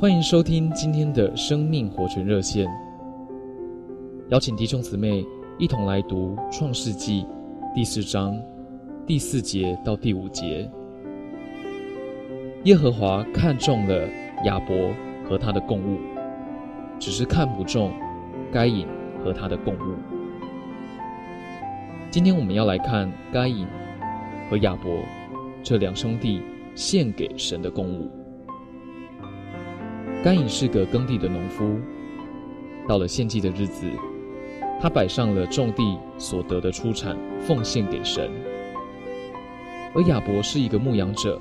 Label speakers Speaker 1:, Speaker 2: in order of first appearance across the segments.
Speaker 1: 欢迎收听今天的生命活泉热线，邀请弟兄姊妹一同来读《创世纪》第四章第四节到第五节。耶和华看中了亚伯和他的供物，只是看不中该隐和他的供物。今天我们要来看该隐和亚伯这两兄弟献给神的供物。该隐是个耕地的农夫，到了献祭的日子，他摆上了种地所得的出产，奉献给神；而亚伯是一个牧羊者，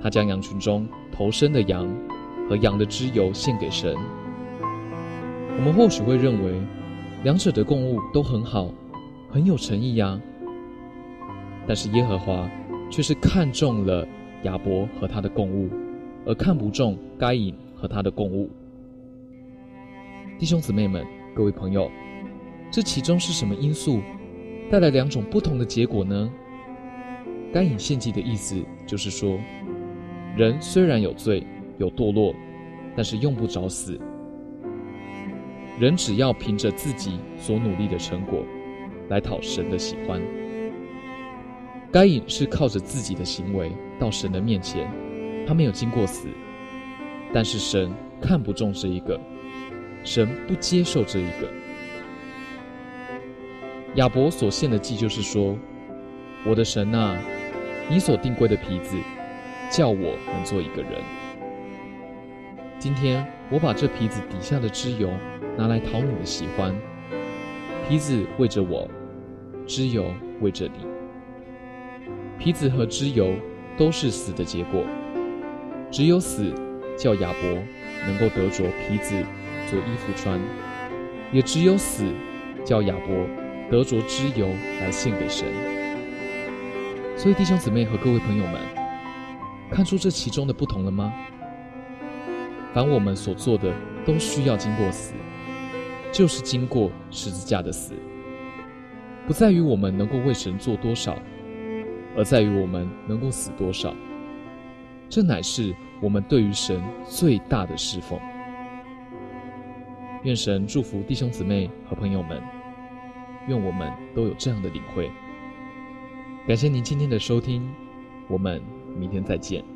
Speaker 1: 他将羊群中头生的羊和羊的脂油献给神。我们或许会认为，两者的供物都很好，很有诚意呀。但是耶和华却是看中了亚伯和他的供物。而看不中该隐和他的共物。弟兄姊妹们，各位朋友，这其中是什么因素带来两种不同的结果呢？该隐献祭的意思就是说，人虽然有罪有堕落，但是用不着死。人只要凭着自己所努力的成果来讨神的喜欢。该隐是靠着自己的行为到神的面前。他没有经过死，但是神看不中这一个，神不接受这一个。亚伯所献的祭就是说：“我的神啊，你所定规的皮子，叫我能做一个人。今天我把这皮子底下的脂油拿来讨你的喜欢，皮子为着我，脂油为着你。皮子和脂油都是死的结果。”只有死，叫亚伯能够得着皮子做衣服穿；也只有死，叫亚伯得着脂油来献给神。所以弟兄姊妹和各位朋友们，看出这其中的不同了吗？凡我们所做的，都需要经过死，就是经过十字架的死。不在于我们能够为神做多少，而在于我们能够死多少。这乃是我们对于神最大的侍奉。愿神祝福弟兄姊妹和朋友们，愿我们都有这样的领会。感谢您今天的收听，我们明天再见。